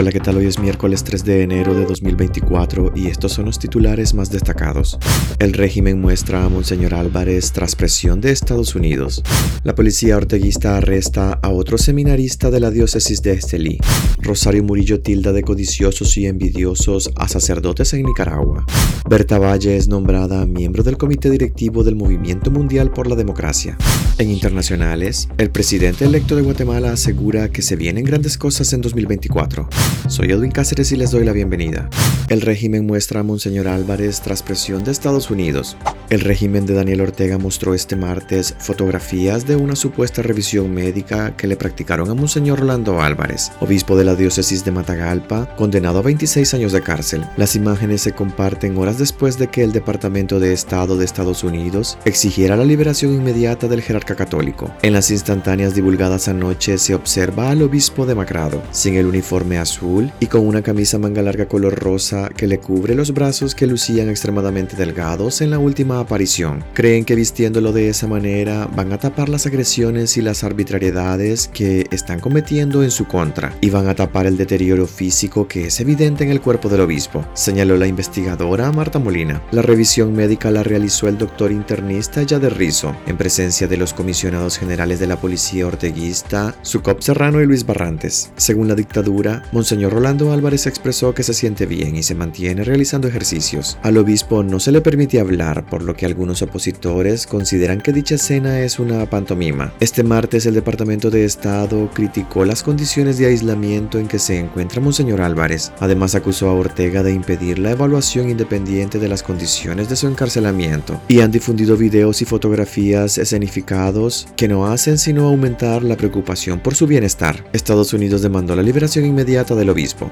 Hola, ¿qué tal? Hoy es miércoles 3 de enero de 2024 y estos son los titulares más destacados. El régimen muestra a Monseñor Álvarez tras presión de Estados Unidos. La policía orteguista arresta a otro seminarista de la diócesis de Estelí. Rosario Murillo tilda de codiciosos y envidiosos a sacerdotes en Nicaragua. Berta Valle es nombrada miembro del comité directivo del Movimiento Mundial por la Democracia. En internacionales, el presidente electo de Guatemala asegura que se vienen grandes cosas en 2024. Soy Edwin Cáceres y les doy la bienvenida. El régimen muestra a Monseñor Álvarez tras presión de Estados Unidos. El régimen de Daniel Ortega mostró este martes fotografías de una supuesta revisión médica que le practicaron a Monseñor Rolando Álvarez, obispo de la diócesis de Matagalpa, condenado a 26 años de cárcel. Las imágenes se comparten horas después de que el Departamento de Estado de Estados Unidos exigiera la liberación inmediata del jerarca católico. En las instantáneas divulgadas anoche se observa al obispo demacrado, sin el uniforme azul y con una camisa manga larga color rosa que le cubre los brazos que lucían extremadamente delgados en la última aparición. Creen que vistiéndolo de esa manera van a tapar las agresiones y las arbitrariedades que están cometiendo en su contra y van a tapar el deterioro físico que es evidente en el cuerpo del obispo, señaló la investigadora Marta Molina. La revisión médica la realizó el doctor internista Yader Rizo, en presencia de los comisionados generales de la policía orteguista, Sucop Serrano y Luis Barrantes. Según la dictadura, Monseñor Rolando Álvarez expresó que se siente bien y se mantiene realizando ejercicios. Al obispo no se le permite hablar, por lo que algunos opositores consideran que dicha escena es una pantomima. Este martes el Departamento de Estado criticó las condiciones de aislamiento en que se encuentra Monseñor Álvarez. Además acusó a Ortega de impedir la evaluación independiente de las condiciones de su encarcelamiento y han difundido videos y fotografías escenificados que no hacen sino aumentar la preocupación por su bienestar. Estados Unidos demandó la liberación inmediata del obispo.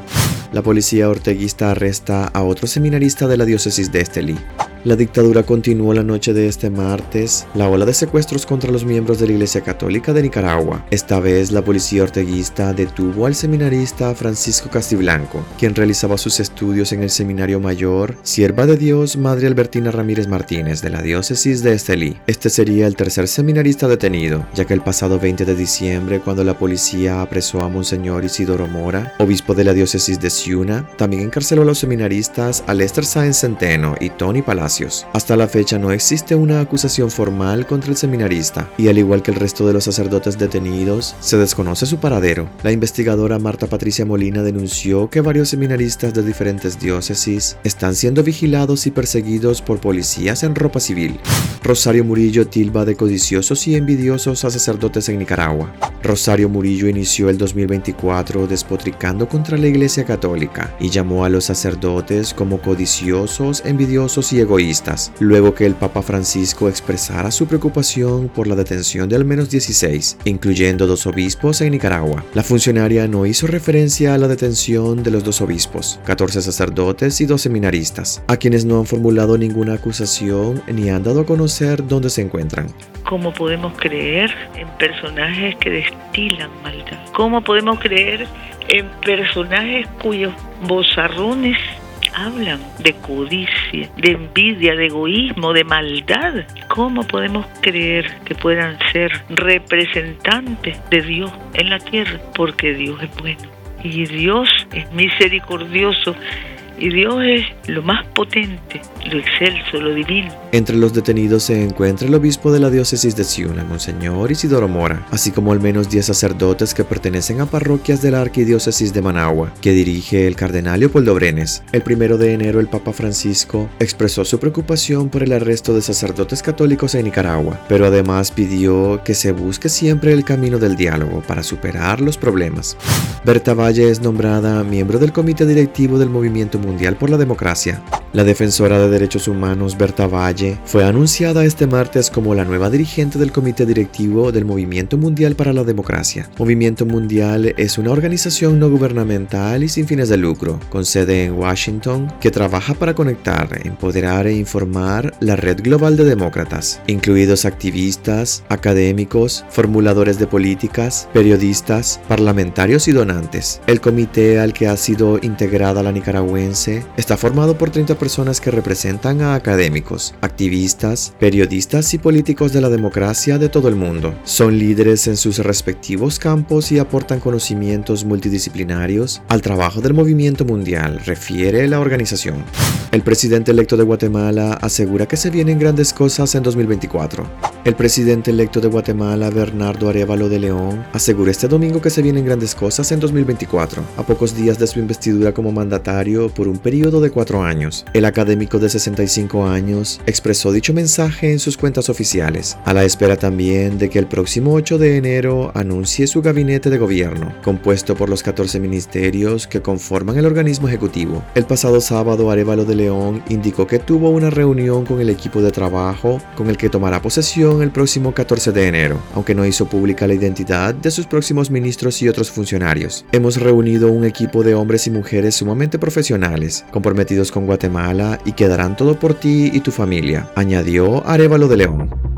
La policía orteguista arresta a otro seminarista de la diócesis de Estelí. La dictadura continuó la noche de este martes la ola de secuestros contra los miembros de la Iglesia Católica de Nicaragua. Esta vez la policía orteguista detuvo al seminarista Francisco Castiblanco, quien realizaba sus estudios en el Seminario Mayor Sierva de Dios Madre Albertina Ramírez Martínez de la diócesis de Estelí. Este sería el tercer seminarista detenido, ya que el pasado 20 de diciembre, cuando la policía apresó a Monseñor Isidoro Mora, obispo de la diócesis de También encarceló a los seminaristas Alester Sáenz Centeno y Tony Palacio hasta la fecha no existe una acusación formal contra el seminarista y al igual que el resto de los sacerdotes detenidos, se desconoce su paradero. La investigadora Marta Patricia Molina denunció que varios seminaristas de diferentes diócesis están siendo vigilados y perseguidos por policías en ropa civil. Rosario Murillo tilba de codiciosos y envidiosos a sacerdotes en Nicaragua. Rosario Murillo inició el 2024 despotricando contra la Iglesia Católica y llamó a los sacerdotes como codiciosos, envidiosos y egoístas luego que el Papa Francisco expresara su preocupación por la detención de al menos 16, incluyendo dos obispos en Nicaragua. La funcionaria no hizo referencia a la detención de los dos obispos, 14 sacerdotes y dos seminaristas, a quienes no han formulado ninguna acusación ni han dado a conocer dónde se encuentran. ¿Cómo podemos creer en personajes que destilan maldad? ¿Cómo podemos creer en personajes cuyos bozarrones hablan de codicia, de envidia, de egoísmo, de maldad. ¿Cómo podemos creer que puedan ser representantes de Dios en la tierra? Porque Dios es bueno y Dios es misericordioso y Dios es lo más potente, lo excelso, lo divino. Entre los detenidos se encuentra el obispo de la diócesis de Ciuna, Monseñor Isidoro Mora, así como al menos 10 sacerdotes que pertenecen a parroquias de la arquidiócesis de Managua, que dirige el cardenal Leopoldo Brenes. El primero de enero el Papa Francisco expresó su preocupación por el arresto de sacerdotes católicos en Nicaragua, pero además pidió que se busque siempre el camino del diálogo para superar los problemas. Berta Valle es nombrada miembro del comité directivo del movimiento Mundial por la Democracia. La defensora de derechos humanos Berta Valle fue anunciada este martes como la nueva dirigente del comité directivo del Movimiento Mundial para la Democracia. Movimiento Mundial es una organización no gubernamental y sin fines de lucro, con sede en Washington, que trabaja para conectar, empoderar e informar la red global de demócratas, incluidos activistas, académicos, formuladores de políticas, periodistas, parlamentarios y donantes. El comité al que ha sido integrada la nicaragüense está formado por 30 personas que representan a académicos, activistas, periodistas y políticos de la democracia de todo el mundo. Son líderes en sus respectivos campos y aportan conocimientos multidisciplinarios al trabajo del movimiento mundial, refiere la organización. El presidente electo de Guatemala asegura que se vienen grandes cosas en 2024. El presidente electo de Guatemala, Bernardo Arevalo de León, asegura este domingo que se vienen grandes cosas en 2024, a pocos días de su investidura como mandatario por un periodo de cuatro años. El académico de 65 años expresó dicho mensaje en sus cuentas oficiales, a la espera también de que el próximo 8 de enero anuncie su gabinete de gobierno, compuesto por los 14 ministerios que conforman el organismo ejecutivo. El pasado sábado, Arevalo de León indicó que tuvo una reunión con el equipo de trabajo con el que tomará posesión el próximo 14 de enero, aunque no hizo pública la identidad de sus próximos ministros y otros funcionarios. Hemos reunido un equipo de hombres y mujeres sumamente profesionales, comprometidos con Guatemala y que darán todo por ti y tu familia, añadió Arevalo de León.